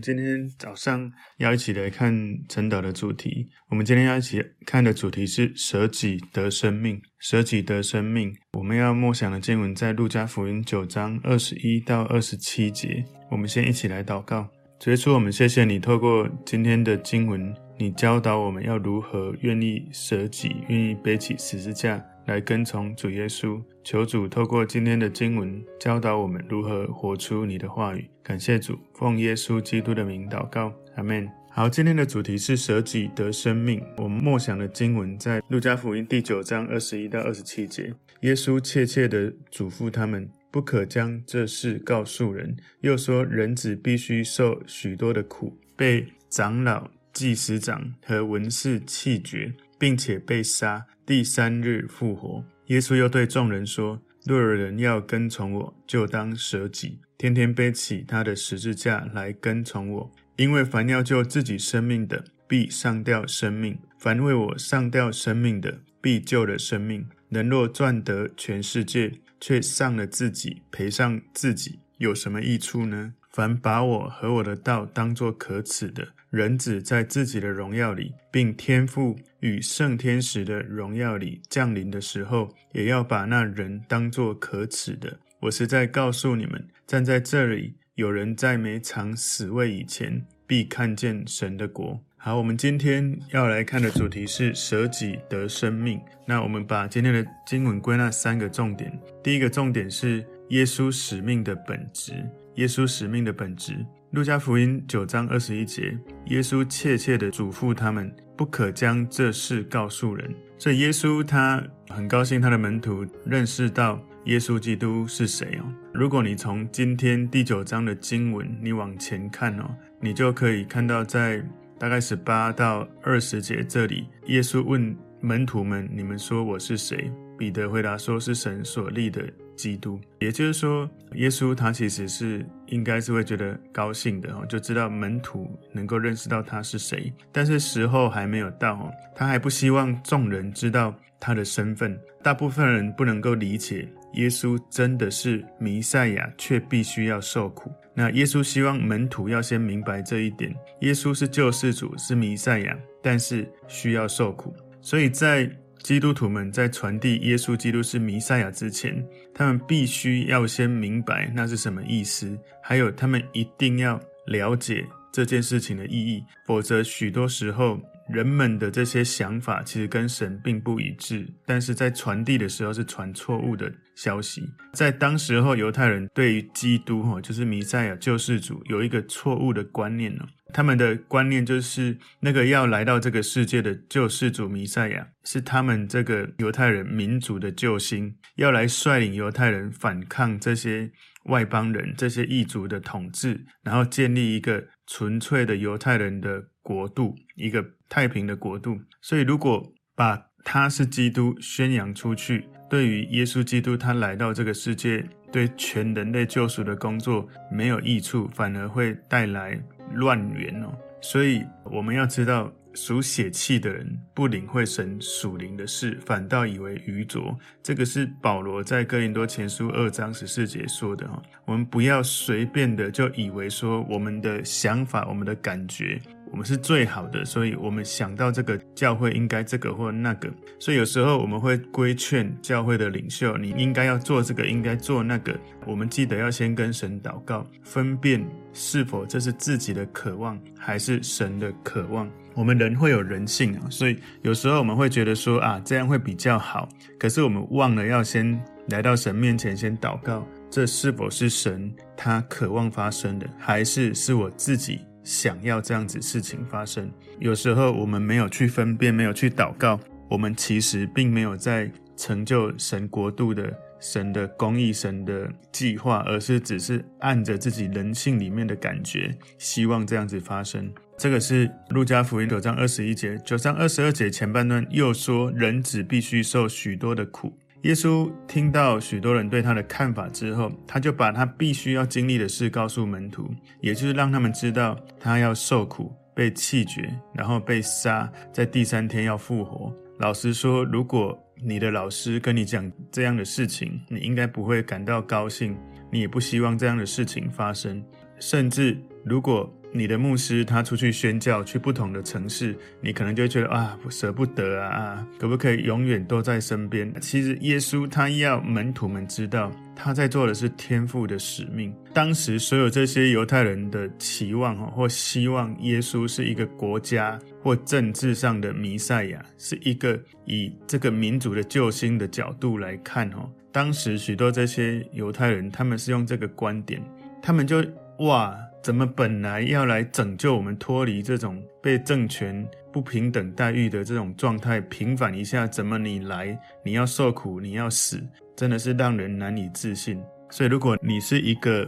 今天早上要一起来看晨导的主题。我们今天要一起看的主题是舍己得生命。舍己得生命。我们要默想的经文在路加福音九章二十一到二十七节。我们先一起来祷告。最初，我们谢谢你，透过今天的经文，你教导我们要如何愿意舍己，愿意背起十字架。来跟从主耶稣，求主透过今天的经文教导我们如何活出你的话语。感谢主，奉耶稣基督的名祷告，阿门。好，今天的主题是舍己得生命。我们默想的经文在路加福音第九章二十一到二十七节。耶稣切切地嘱咐他们，不可将这事告诉人，又说人子必须受许多的苦，被长老、祭司长和文士弃绝，并且被杀。第三日复活。耶稣又对众人说：“若有人要跟从我，就当舍己，天天背起他的十字架来跟从我。因为凡要救自己生命的，必丧掉生命；凡为我丧掉生命的，必救了生命。人若赚得全世界，却丧了自己，赔上自己，有什么益处呢？凡把我和我的道当作可耻的，人子在自己的荣耀里，并天父与圣天使的荣耀里降临的时候，也要把那人当作可耻的。我是在告诉你们，站在这里，有人在没尝死味以前，必看见神的国。好，我们今天要来看的主题是舍己得生命。那我们把今天的经文归纳三个重点。第一个重点是耶稣使命的本质。耶稣使命的本质。路加福音九章二十一节，耶稣切切地嘱咐他们，不可将这事告诉人。所以耶稣他很高兴他的门徒认识到耶稣基督是谁哦。如果你从今天第九章的经文你往前看哦，你就可以看到在大概十八到二十节这里，耶稣问门徒们：你们说我是谁？彼得回答说：是神所立的。基督，也就是说，耶稣他其实是应该是会觉得高兴的哦，就知道门徒能够认识到他是谁，但是时候还没有到，他还不希望众人知道他的身份。大部分人不能够理解耶稣真的是弥赛亚，却必须要受苦。那耶稣希望门徒要先明白这一点：耶稣是救世主，是弥赛亚，但是需要受苦。所以在基督徒们在传递耶稣基督是弥赛亚之前，他们必须要先明白那是什么意思，还有他们一定要了解这件事情的意义，否则许多时候人们的这些想法其实跟神并不一致，但是在传递的时候是传错误的消息。在当时候，犹太人对于基督哈，就是弥赛亚救世主有一个错误的观念呢。他们的观念就是，那个要来到这个世界的救世主弥赛亚，是他们这个犹太人民族的救星，要来率领犹太人反抗这些外邦人、这些异族的统治，然后建立一个纯粹的犹太人的国度，一个太平的国度。所以，如果把他是基督宣扬出去，对于耶稣基督他来到这个世界，对全人类救赎的工作没有益处，反而会带来。乱源哦，所以我们要知道，属血气的人不领会神属灵的事，反倒以为愚拙。这个是保罗在哥林多前书二章十四节说的哈。我们不要随便的就以为说我们的想法、我们的感觉。我们是最好的，所以我们想到这个教会应该这个或那个，所以有时候我们会规劝教会的领袖，你应该要做这个，应该做那个。我们记得要先跟神祷告，分辨是否这是自己的渴望，还是神的渴望。我们人会有人性啊，所以有时候我们会觉得说啊，这样会比较好，可是我们忘了要先来到神面前先祷告，这是否是神他渴望发生的，还是是我自己？想要这样子事情发生，有时候我们没有去分辨，没有去祷告，我们其实并没有在成就神国度的神的公义、神的计划，而是只是按着自己人性里面的感觉，希望这样子发生。这个是路加福音九章二十一节，九章二十二节前半段又说，人子必须受许多的苦。耶稣听到许多人对他的看法之后，他就把他必须要经历的事告诉门徒，也就是让他们知道他要受苦、被弃绝，然后被杀，在第三天要复活。老实说，如果你的老师跟你讲这样的事情，你应该不会感到高兴，你也不希望这样的事情发生。甚至如果你的牧师他出去宣教，去不同的城市，你可能就会觉得啊，舍不得啊，啊，可不可以永远都在身边？其实耶稣他要门徒们知道，他在做的是天父的使命。当时所有这些犹太人的期望或希望耶稣是一个国家或政治上的弥赛亚，是一个以这个民族的救星的角度来看哦。当时许多这些犹太人，他们是用这个观点，他们就哇。怎么本来要来拯救我们脱离这种被政权不平等待遇的这种状态，平反一下？怎么你来，你要受苦，你要死，真的是让人难以置信。所以，如果你是一个，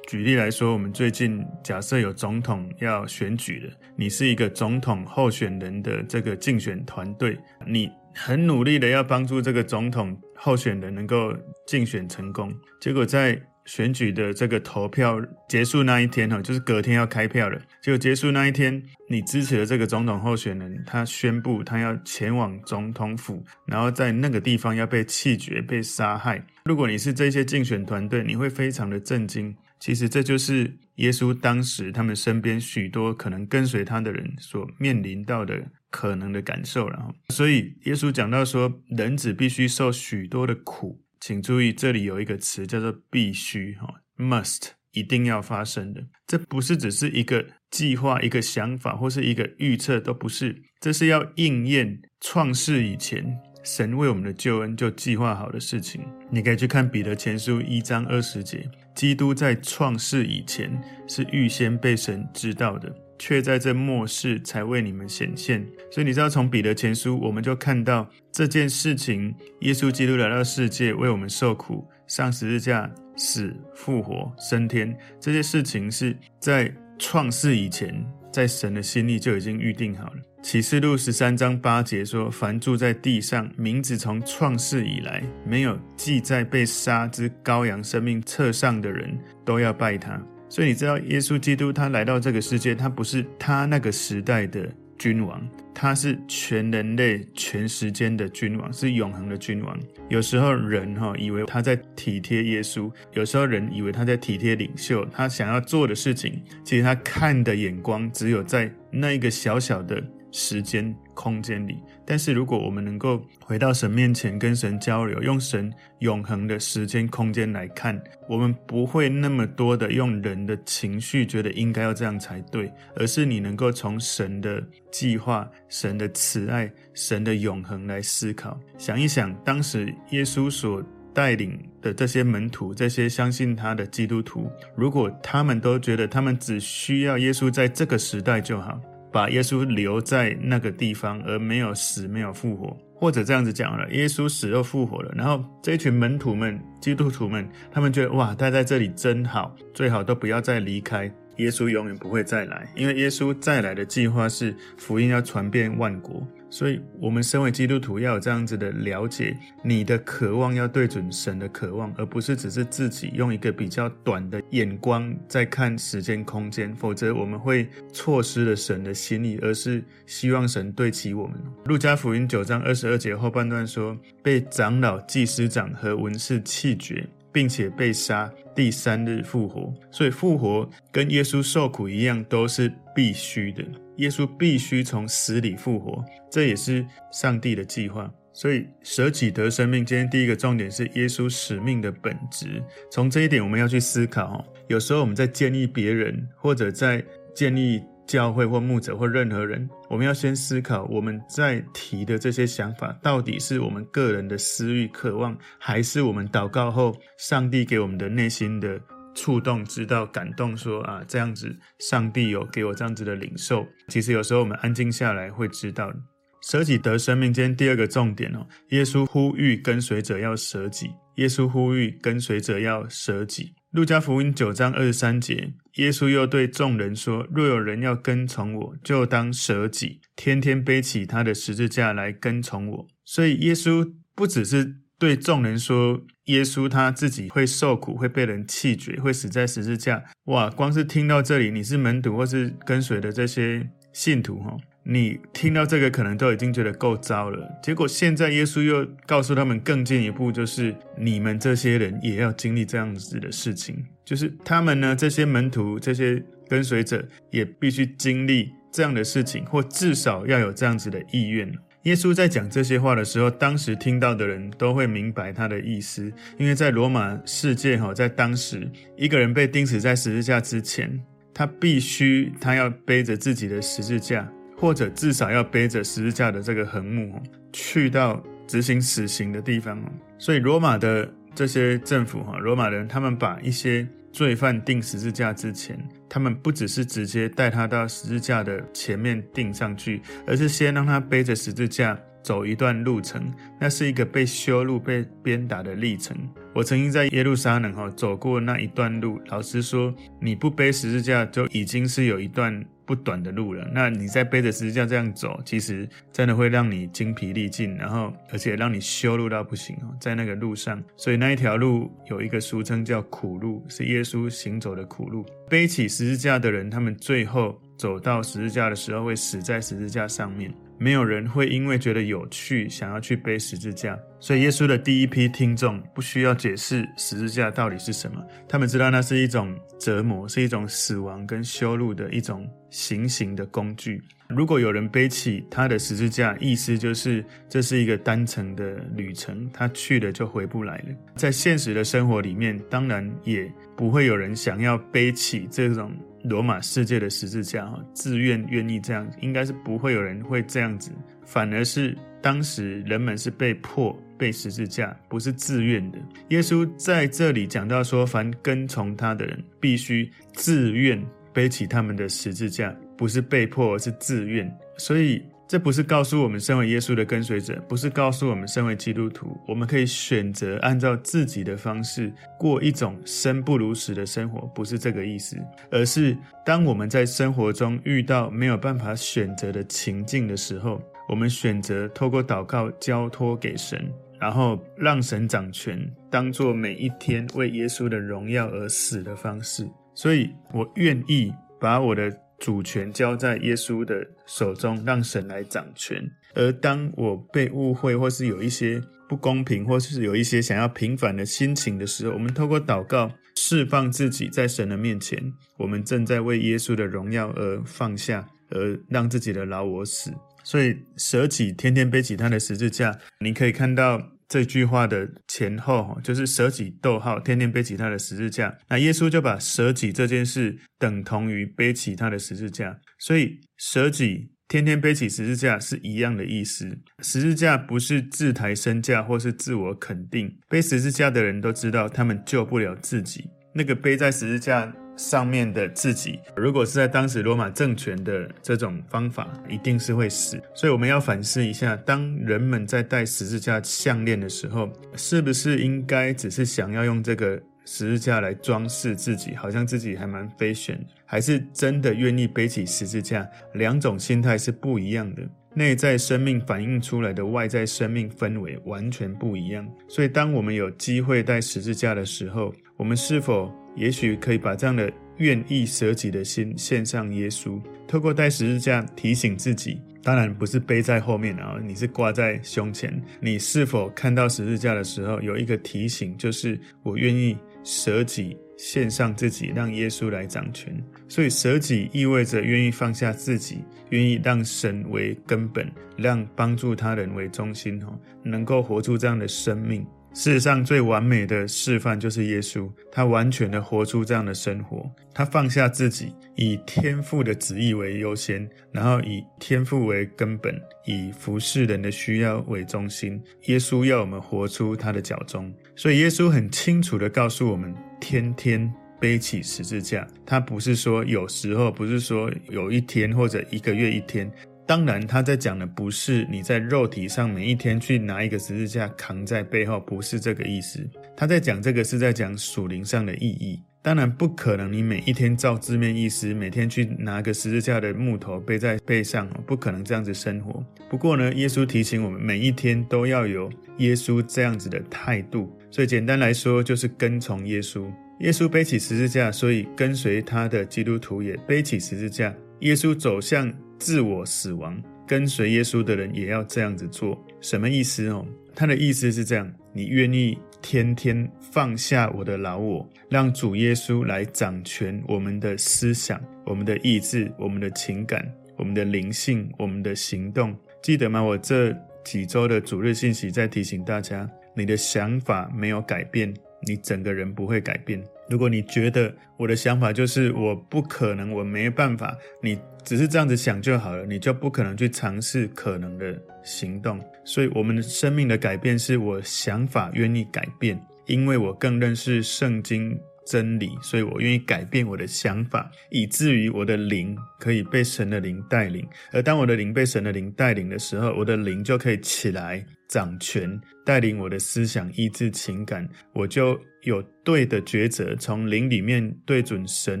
举例来说，我们最近假设有总统要选举了，你是一个总统候选人的这个竞选团队，你很努力的要帮助这个总统候选人能够竞选成功，结果在选举的这个投票结束那一天哈，就是隔天要开票了。结果结束那一天，你支持的这个总统候选人，他宣布他要前往总统府，然后在那个地方要被弃绝、被杀害。如果你是这些竞选团队，你会非常的震惊。其实这就是耶稣当时他们身边许多可能跟随他的人所面临到的可能的感受了。所以耶稣讲到说，人子必须受许多的苦。请注意，这里有一个词叫做“必须”哈，must，一定要发生的。这不是只是一个计划、一个想法或是一个预测，都不是。这是要应验创世以前神为我们的救恩就计划好的事情。你可以去看彼得前书一章二十节，基督在创世以前是预先被神知道的。却在这末世才为你们显现，所以你知道，从彼得前书我们就看到这件事情：耶稣基督来到世界，为我们受苦，上十字架、死、复活、升天，这些事情是在创世以前，在神的心里就已经预定好了。启示录十三章八节说：“凡住在地上，名字从创世以来没有记在被杀之羔羊生命册上的人，都要拜他。”所以你知道，耶稣基督他来到这个世界，他不是他那个时代的君王，他是全人类、全时间的君王，是永恒的君王。有时候人哈以为他在体贴耶稣，有时候人以为他在体贴领袖，他想要做的事情，其实他看的眼光只有在那一个小小的。时间空间里，但是如果我们能够回到神面前跟神交流，用神永恒的时间空间来看，我们不会那么多的用人的情绪觉得应该要这样才对，而是你能够从神的计划、神的慈爱、神的永恒来思考。想一想，当时耶稣所带领的这些门徒，这些相信他的基督徒，如果他们都觉得他们只需要耶稣在这个时代就好。把耶稣留在那个地方，而没有死，没有复活，或者这样子讲了，耶稣死又复活了。然后这一群门徒们、基督徒们，他们觉得哇，待在这里真好，最好都不要再离开。耶稣永远不会再来，因为耶稣再来的计划是福音要传遍万国。所以，我们身为基督徒要有这样子的了解，你的渴望要对准神的渴望，而不是只是自己用一个比较短的眼光在看时间空间，否则我们会错失了神的心意，而是希望神对齐我们。路加福音九章二十二节后半段说，被长老、祭司长和文士弃绝。并且被杀，第三日复活。所以复活跟耶稣受苦一样，都是必须的。耶稣必须从死里复活，这也是上帝的计划。所以舍己得生命，今天第一个重点是耶稣使命的本质。从这一点，我们要去思考。有时候我们在建议别人，或者在建议。教会或牧者或任何人，我们要先思考我们在提的这些想法，到底是我们个人的私欲渴望，还是我们祷告后上帝给我们的内心的触动、知道感动说，啊这样子，上帝有给我这样子的领受。其实有时候我们安静下来会知道，舍己得生命。今天第二个重点哦，耶稣呼吁跟随者要舍己，耶稣呼吁跟随者要舍己。路加福音九章二十三节，耶稣又对众人说：“若有人要跟从我，就当舍己，天天背起他的十字架来跟从我。”所以，耶稣不只是对众人说，耶稣他自己会受苦，会被人弃绝，会死在十字架。哇！光是听到这里，你是门徒或是跟随的这些信徒，哈。你听到这个可能都已经觉得够糟了，结果现在耶稣又告诉他们更进一步，就是你们这些人也要经历这样子的事情，就是他们呢，这些门徒、这些跟随者也必须经历这样的事情，或至少要有这样子的意愿。耶稣在讲这些话的时候，当时听到的人都会明白他的意思，因为在罗马世界哈，在当时一个人被钉死在十字架之前，他必须他要背着自己的十字架，或者至少要背着十字架的这个横木，去到执行死刑的地方。所以罗马的这些政府哈，罗马人他们把一些罪犯钉十字架之前，他们不只是直接带他到十字架的前面钉上去，而是先让他背着十字架走一段路程。那是一个被修路、被鞭打的历程。我曾经在耶路撒冷哈走过那一段路，老实说，你不背十字架就已经是有一段。不短的路了，那你在背着十字架这样走，其实真的会让你精疲力尽，然后而且让你修路到不行哦，在那个路上，所以那一条路有一个俗称叫苦路，是耶稣行走的苦路。背起十字架的人，他们最后走到十字架的时候，会死在十字架上面。没有人会因为觉得有趣，想要去背十字架。所以耶稣的第一批听众不需要解释十字架到底是什么，他们知道那是一种折磨，是一种死亡跟羞辱的一种行刑的工具。如果有人背起他的十字架，意思就是这是一个单程的旅程，他去了就回不来了。在现实的生活里面，当然也不会有人想要背起这种。罗马世界的十字架，哈，自愿愿意这样，应该是不会有人会这样子，反而是当时人们是被迫背十字架，不是自愿的。耶稣在这里讲到说，凡跟从他的人，必须自愿背起他们的十字架，不是被迫，而是自愿。所以。这不是告诉我们，身为耶稣的跟随者，不是告诉我们，身为基督徒，我们可以选择按照自己的方式过一种生不如死的生活，不是这个意思，而是当我们在生活中遇到没有办法选择的情境的时候，我们选择透过祷告交托给神，然后让神掌权，当做每一天为耶稣的荣耀而死的方式。所以我愿意把我的。主权交在耶稣的手中，让神来掌权。而当我被误会，或是有一些不公平，或是有一些想要平反的心情的时候，我们透过祷告释放自己在神的面前。我们正在为耶稣的荣耀而放下，而让自己的老我死。所以舍己，天天背起他的十字架，你可以看到。这句话的前后，就是舍己，逗号，天天背起他的十字架。那耶稣就把舍己这件事等同于背起他的十字架，所以舍己，天天背起十字架是一样的意思。十字架不是自抬身价或是自我肯定，背十字架的人都知道，他们救不了自己。那个背在十字架上面的自己，如果是在当时罗马政权的这种方法，一定是会死。所以我们要反思一下，当人们在戴十字架项链的时候，是不是应该只是想要用这个十字架来装饰自己，好像自己还蛮非选还是真的愿意背起十字架？两种心态是不一样的，内在生命反映出来的外在生命氛围完全不一样。所以，当我们有机会戴十字架的时候，我们是否也许可以把这样的愿意舍己的心献上耶稣，透过戴十字架提醒自己，当然不是背在后面啊，你是挂在胸前。你是否看到十字架的时候有一个提醒，就是我愿意舍己献上自己，让耶稣来掌权。所以舍己意味着愿意放下自己，愿意让神为根本，让帮助他人为中心，哦，能够活出这样的生命。世上最完美的示范就是耶稣，他完全的活出这样的生活，他放下自己，以天父的旨意为优先，然后以天父为根本，以服侍人的需要为中心。耶稣要我们活出他的脚踪，所以耶稣很清楚的告诉我们：天天背起十字架。他不是说有时候，不是说有一天或者一个月一天。当然，他在讲的不是你在肉体上每一天去拿一个十字架扛在背后，不是这个意思。他在讲这个是在讲属灵上的意义。当然不可能，你每一天照字面意思，每天去拿个十字架的木头背在背上，不可能这样子生活。不过呢，耶稣提醒我们，每一天都要有耶稣这样子的态度。所以简单来说，就是跟从耶稣。耶稣背起十字架，所以跟随他的基督徒也背起十字架。耶稣走向。自我死亡，跟随耶稣的人也要这样子做。什么意思哦？他的意思是这样：你愿意天天放下我的老我，让主耶稣来掌权我们的思想、我们的意志、我们的情感、我们的灵性、我们的行动。记得吗？我这几周的主日信息在提醒大家：你的想法没有改变，你整个人不会改变。如果你觉得我的想法就是我不可能，我没办法，你只是这样子想就好了，你就不可能去尝试可能的行动。所以，我们的生命的改变是我想法愿意改变，因为我更认识圣经真理，所以我愿意改变我的想法，以至于我的灵可以被神的灵带领。而当我的灵被神的灵带领的时候，我的灵就可以起来掌权，带领我的思想、意志、情感，我就。有对的抉择，从灵里面对准神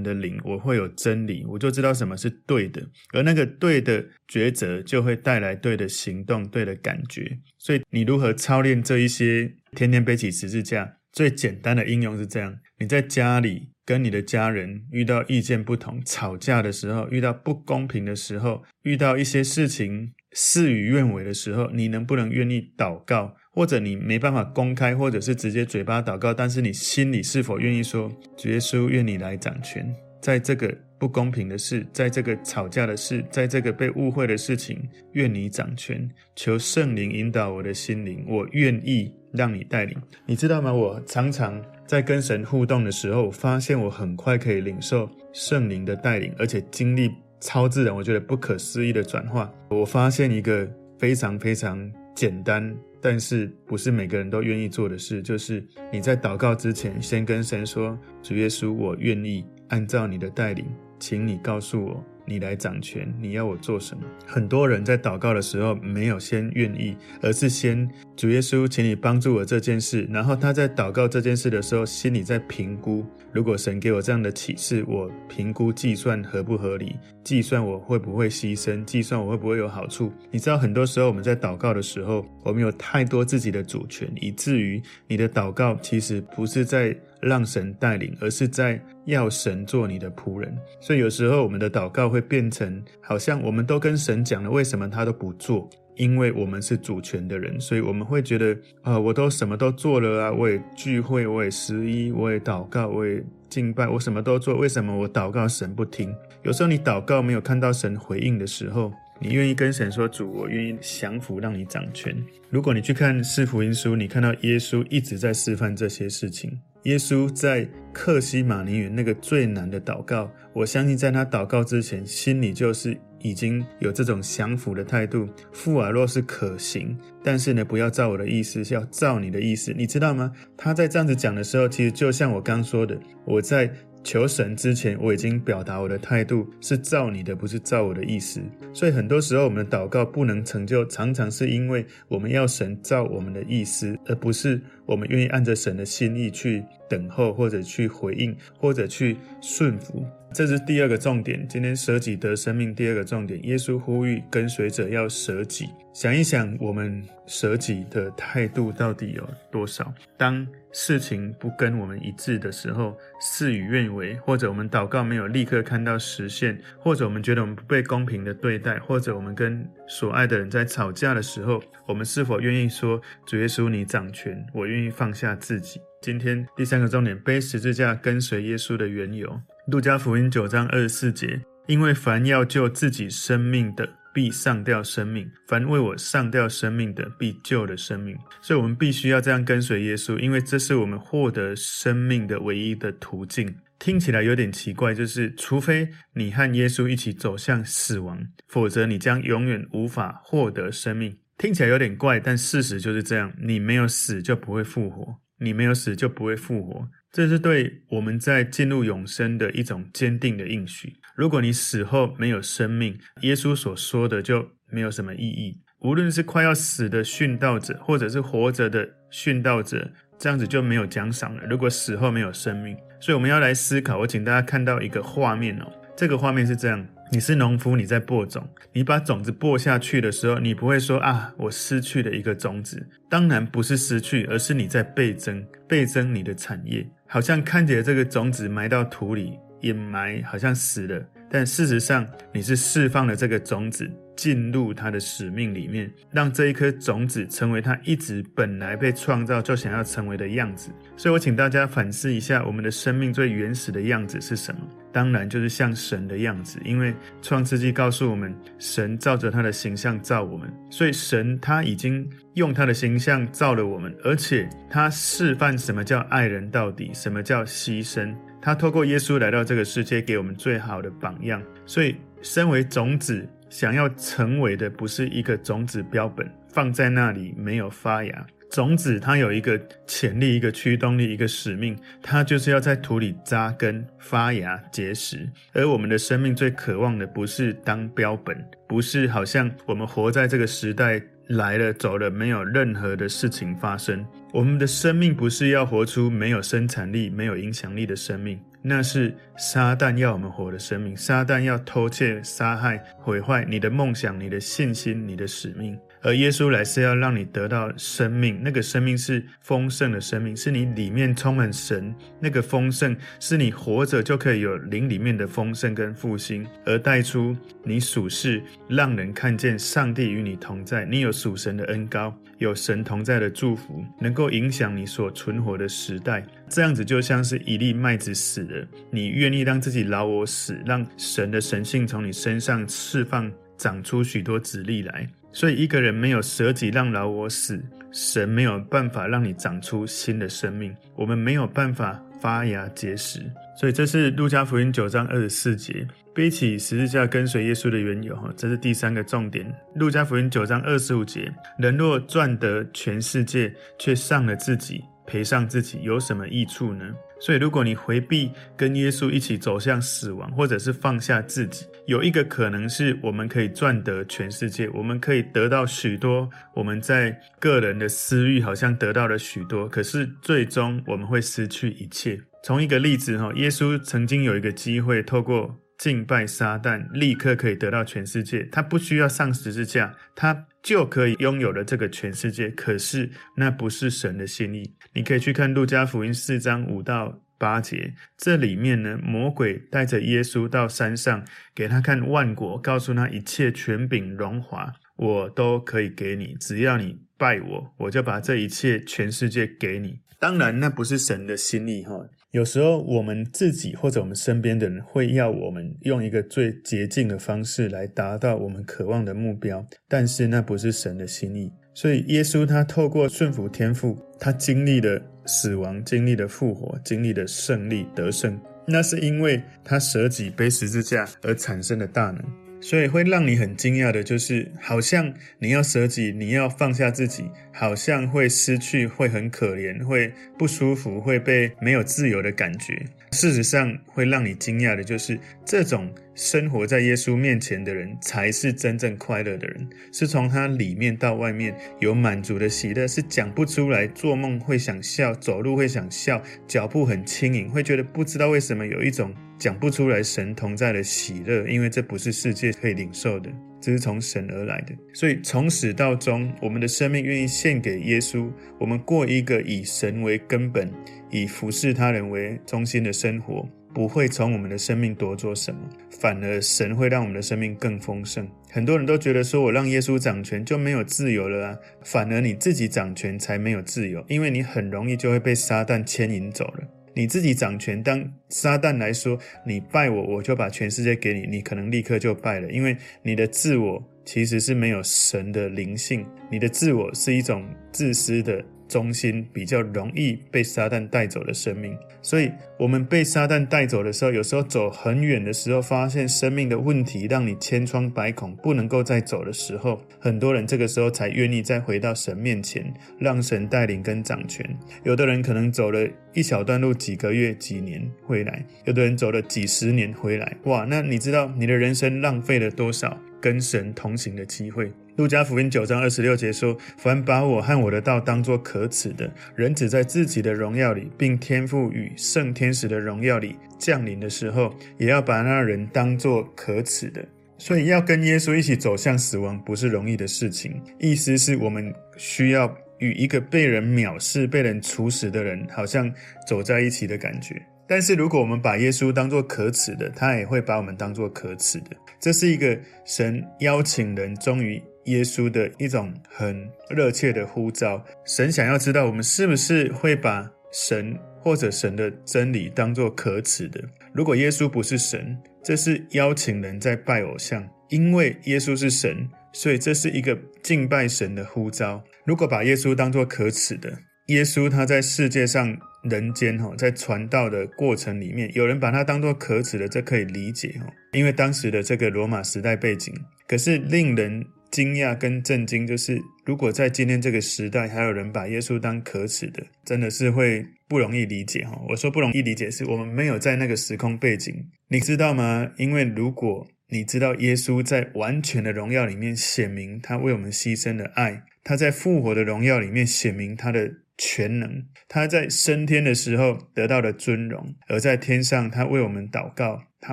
的灵，我会有真理，我就知道什么是对的，而那个对的抉择就会带来对的行动、对的感觉。所以，你如何操练这一些？天天背起十字架，最简单的应用是这样：你在家里跟你的家人遇到意见不同、吵架的时候，遇到不公平的时候，遇到一些事情事与愿违的时候，你能不能愿意祷告？或者你没办法公开，或者是直接嘴巴祷告，但是你心里是否愿意说：“主耶稣，愿你来掌权，在这个不公平的事，在这个吵架的事，在这个被误会的事情，愿你掌权，求圣灵引导我的心灵，我愿意让你带领。”你知道吗？我常常在跟神互动的时候，发现我很快可以领受圣灵的带领，而且经历超自然，我觉得不可思议的转化。我发现一个非常非常简单。但是不是每个人都愿意做的事，就是你在祷告之前，先跟神说：“主耶稣，我愿意按照你的带领，请你告诉我。”你来掌权，你要我做什么？很多人在祷告的时候没有先愿意，而是先主耶稣，请你帮助我这件事。然后他在祷告这件事的时候，心里在评估：如果神给我这样的启示，我评估计算合不合理？计算我会不会牺牲？计算我会不会有好处？你知道，很多时候我们在祷告的时候，我们有太多自己的主权，以至于你的祷告其实不是在。让神带领，而是在要神做你的仆人。所以有时候我们的祷告会变成，好像我们都跟神讲了，为什么他都不做？因为我们是主权的人，所以我们会觉得啊、我都什么都做了啊，我也聚会，我也十一，我也祷告，我也敬拜，我什么都做，为什么我祷告神不听？有时候你祷告没有看到神回应的时候，你愿意跟神说：“主，我愿意降服，让你掌权。”如果你去看四福音书，你看到耶稣一直在示范这些事情。耶稣在克西马尼园那个最难的祷告，我相信在他祷告之前，心里就是已经有这种降服的态度。父啊，若是可行，但是呢，不要照我的意思，是要照你的意思，你知道吗？他在这样子讲的时候，其实就像我刚说的，我在。求神之前，我已经表达我的态度是照你的，不是照我的意思。所以很多时候我们的祷告不能成就，常常是因为我们要神照我们的意思，而不是我们愿意按着神的心意去等候，或者去回应，或者去顺服。这是第二个重点。今天舍己得生命，第二个重点，耶稣呼吁跟随者要舍己。想一想，我们舍己的态度到底有多少？当事情不跟我们一致的时候，事与愿违，或者我们祷告没有立刻看到实现，或者我们觉得我们不被公平的对待，或者我们跟所爱的人在吵架的时候，我们是否愿意说：“主耶稣，你掌权，我愿意放下自己。”今天第三个重点，背十字架跟随耶稣的缘由。路加福音九章二十四节，因为凡要救自己生命的，必丧掉生命；凡为我丧掉生命的，必救了生命。所以，我们必须要这样跟随耶稣，因为这是我们获得生命的唯一的途径。听起来有点奇怪，就是除非你和耶稣一起走向死亡，否则你将永远无法获得生命。听起来有点怪，但事实就是这样：你没有死，就不会复活；你没有死，就不会复活。这是对我们在进入永生的一种坚定的应许。如果你死后没有生命，耶稣所说的就没有什么意义。无论是快要死的殉道者，或者是活着的殉道者，这样子就没有奖赏了。如果死后没有生命，所以我们要来思考。我请大家看到一个画面哦，这个画面是这样。你是农夫，你在播种。你把种子播下去的时候，你不会说啊，我失去了一个种子。当然不是失去，而是你在倍增，倍增你的产业。好像看见这个种子埋到土里，掩埋，好像死了。但事实上，你是释放了这个种子，进入它的使命里面，让这一颗种子成为它一直本来被创造就想要成为的样子。所以我请大家反思一下，我们的生命最原始的样子是什么？当然就是像神的样子，因为创世纪告诉我们，神照着他的形象造我们，所以神他已经用他的形象造了我们，而且他示范什么叫爱人到底，什么叫牺牲。他透过耶稣来到这个世界，给我们最好的榜样。所以，身为种子，想要成为的不是一个种子标本，放在那里没有发芽。种子它有一个潜力、一个驱动力、一个使命，它就是要在土里扎根、发芽、结实。而我们的生命最渴望的，不是当标本，不是好像我们活在这个时代来了走了，没有任何的事情发生。我们的生命不是要活出没有生产力、没有影响力的生命，那是撒旦要我们活的生命。撒旦要偷窃、杀害、毁坏你的梦想、你的信心、你的使命。而耶稣来是要让你得到生命，那个生命是丰盛的生命，是你里面充满神，那个丰盛是你活着就可以有灵里面的丰盛跟复兴，而带出你属世，让人看见上帝与你同在，你有属神的恩膏，有神同在的祝福，能够影响你所存活的时代。这样子就像是一粒麦子死了，你愿意让自己老我死，让神的神性从你身上释放，长出许多子粒来。所以，一个人没有舍己让老我死，神没有办法让你长出新的生命。我们没有办法发芽结实。所以，这是路加福音九章二十四节，背起十字架跟随耶稣的缘由。哈，这是第三个重点。路加福音九章二十五节，人若赚得全世界，却丧了自己，赔上自己，有什么益处呢？所以，如果你回避跟耶稣一起走向死亡，或者是放下自己，有一个可能是我们可以赚得全世界，我们可以得到许多。我们在个人的私欲好像得到了许多，可是最终我们会失去一切。从一个例子哈，耶稣曾经有一个机会，透过敬拜撒旦，立刻可以得到全世界。他不需要上十字架，他就可以拥有了这个全世界。可是那不是神的心意。你可以去看路加福音四章五到八节，这里面呢，魔鬼带着耶稣到山上，给他看万国，告诉他一切权柄荣华，我都可以给你，只要你拜我，我就把这一切全世界给你。当然，那不是神的心意哈。有时候我们自己或者我们身边的人会要我们用一个最捷径的方式来达到我们渴望的目标，但是那不是神的心意。所以，耶稣他透过顺服天父，他经历了死亡，经历了复活，经历了胜利得胜。那是因为他舍己背十字架而产生的大能。所以会让你很惊讶的，就是好像你要舍己，你要放下自己，好像会失去，会很可怜，会不舒服，会被没有自由的感觉。事实上，会让你惊讶的就是，这种生活在耶稣面前的人，才是真正快乐的人，是从他里面到外面有满足的喜乐，是讲不出来。做梦会想笑，走路会想笑，脚步很轻盈，会觉得不知道为什么有一种。讲不出来神同在的喜乐，因为这不是世界可以领受的，这是从神而来的。所以从始到终，我们的生命愿意献给耶稣，我们过一个以神为根本、以服侍他人为中心的生活，不会从我们的生命夺走什么，反而神会让我们的生命更丰盛。很多人都觉得说，我让耶稣掌权就没有自由了啊，反而你自己掌权才没有自由，因为你很容易就会被撒旦牵引走了。你自己掌权，当撒旦来说，你拜我，我就把全世界给你，你可能立刻就拜了，因为你的自我其实是没有神的灵性，你的自我是一种自私的。中心比较容易被撒旦带走的生命，所以我们被撒旦带走的时候，有时候走很远的时候，发现生命的问题让你千疮百孔，不能够再走的时候，很多人这个时候才愿意再回到神面前，让神带领跟掌权。有的人可能走了一小段路，几个月、几年回来；有的人走了几十年回来。哇，那你知道你的人生浪费了多少跟神同行的机会？路加福音九章二十六节说：“凡把我和我的道当作可耻的，人只在自己的荣耀里，并天父与圣天使的荣耀里降临的时候，也要把那人当作可耻的。所以，要跟耶稣一起走向死亡，不是容易的事情。意思是我们需要与一个被人藐视、被人处死的人，好像走在一起的感觉。”但是如果我们把耶稣当作可耻的，他也会把我们当作可耻的。这是一个神邀请人忠于耶稣的一种很热切的呼召。神想要知道我们是不是会把神或者神的真理当作可耻的。如果耶稣不是神，这是邀请人在拜偶像；因为耶稣是神，所以这是一个敬拜神的呼召。如果把耶稣当作可耻的，耶稣他在世界上。人间哈，在传道的过程里面，有人把它当作可耻的，这可以理解哈，因为当时的这个罗马时代背景。可是令人惊讶跟震惊，就是如果在今天这个时代，还有人把耶稣当可耻的，真的是会不容易理解哈。我说不容易理解，是我们没有在那个时空背景，你知道吗？因为如果你知道耶稣在完全的荣耀里面显明他为我们牺牲的爱，他在复活的荣耀里面显明他的。全能，他在升天的时候得到了尊荣，而在天上，他为我们祷告，他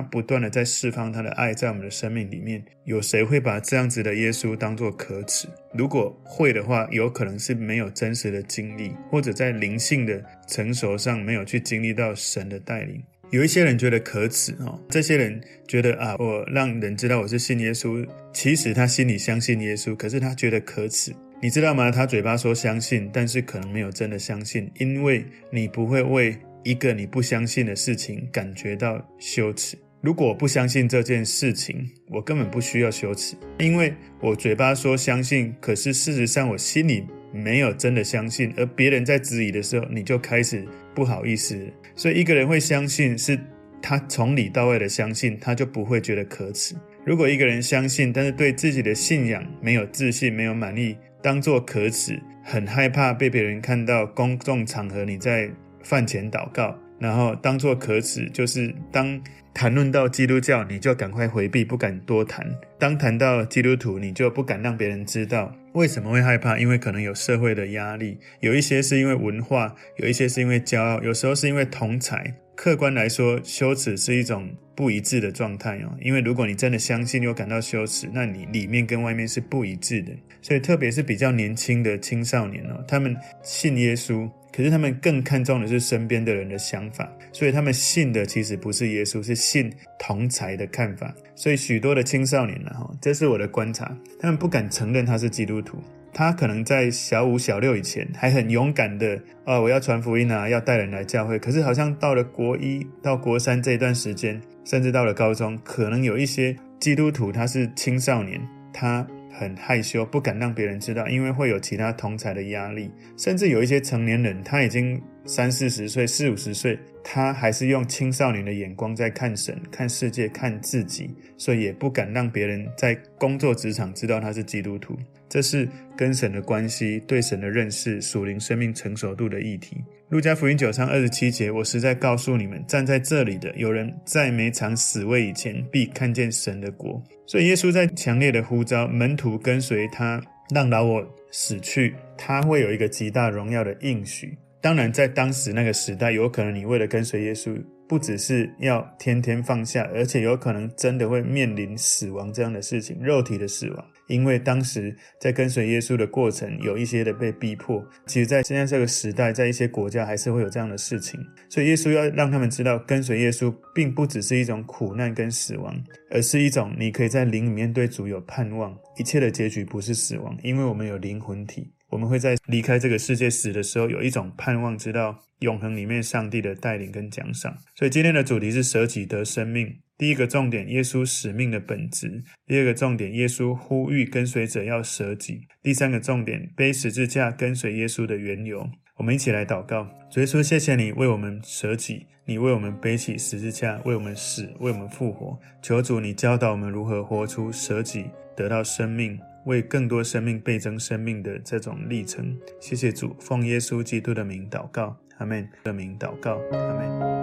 不断的在释放他的爱，在我们的生命里面，有谁会把这样子的耶稣当作可耻？如果会的话，有可能是没有真实的经历，或者在灵性的成熟上没有去经历到神的带领。有一些人觉得可耻哦，这些人觉得啊，我让人知道我是信耶稣，其实他心里相信耶稣，可是他觉得可耻。你知道吗？他嘴巴说相信，但是可能没有真的相信，因为你不会为一个你不相信的事情感觉到羞耻。如果我不相信这件事情，我根本不需要羞耻，因为我嘴巴说相信，可是事实上我心里没有真的相信，而别人在质疑的时候，你就开始不好意思。所以一个人会相信，是他从里到外的相信，他就不会觉得可耻。如果一个人相信，但是对自己的信仰没有自信、没有满意。当做可耻，很害怕被别人看到。公众场合你在饭前祷告，然后当做可耻，就是当谈论到基督教，你就赶快回避，不敢多谈；当谈到基督徒，你就不敢让别人知道。为什么会害怕？因为可能有社会的压力，有一些是因为文化，有一些是因为骄傲，有时候是因为同侪。客观来说，羞耻是一种不一致的状态哦。因为如果你真的相信又感到羞耻，那你里面跟外面是不一致的。所以，特别是比较年轻的青少年哦，他们信耶稣，可是他们更看重的是身边的人的想法，所以他们信的其实不是耶稣，是信同侪的看法。所以，许多的青少年呢，哈，这是我的观察，他们不敢承认他是基督徒。他可能在小五、小六以前还很勇敢的，哦，我要传福音啊，要带人来教会。可是好像到了国一到国三这一段时间，甚至到了高中，可能有一些基督徒他是青少年，他很害羞，不敢让别人知道，因为会有其他同侪的压力。甚至有一些成年人，他已经三四十岁、四五十岁，他还是用青少年的眼光在看神、看世界、看自己，所以也不敢让别人在工作职场知道他是基督徒。这是跟神的关系、对神的认识、属灵生命成熟度的议题。路加福音九章二十七节，我实在告诉你们，站在这里的有人在没尝死味以前，必看见神的国。所以耶稣在强烈的呼召门徒跟随他，让老我死去，他会有一个极大荣耀的应许。当然，在当时那个时代，有可能你为了跟随耶稣，不只是要天天放下，而且有可能真的会面临死亡这样的事情，肉体的死亡。因为当时在跟随耶稣的过程，有一些的被逼迫。其实，在现在这个时代，在一些国家还是会有这样的事情。所以，耶稣要让他们知道，跟随耶稣并不只是一种苦难跟死亡，而是一种你可以在灵里面对主有盼望。一切的结局不是死亡，因为我们有灵魂体，我们会在离开这个世界死的时候，有一种盼望，知道永恒里面上帝的带领跟奖赏。所以，今天的主题是舍己得生命。第一个重点，耶稣使命的本质；第二个重点，耶稣呼吁跟随者要舍己；第三个重点，背十字架跟随耶稣的缘由。我们一起来祷告：主耶稣，谢谢你为我们舍己，你为我们背起十字架，为我们死，为我们复活。求主，你教导我们如何活出舍己得到生命，为更多生命倍增生命的这种历程。谢谢主，奉耶稣基督的名祷告，阿门。的名祷告，阿门。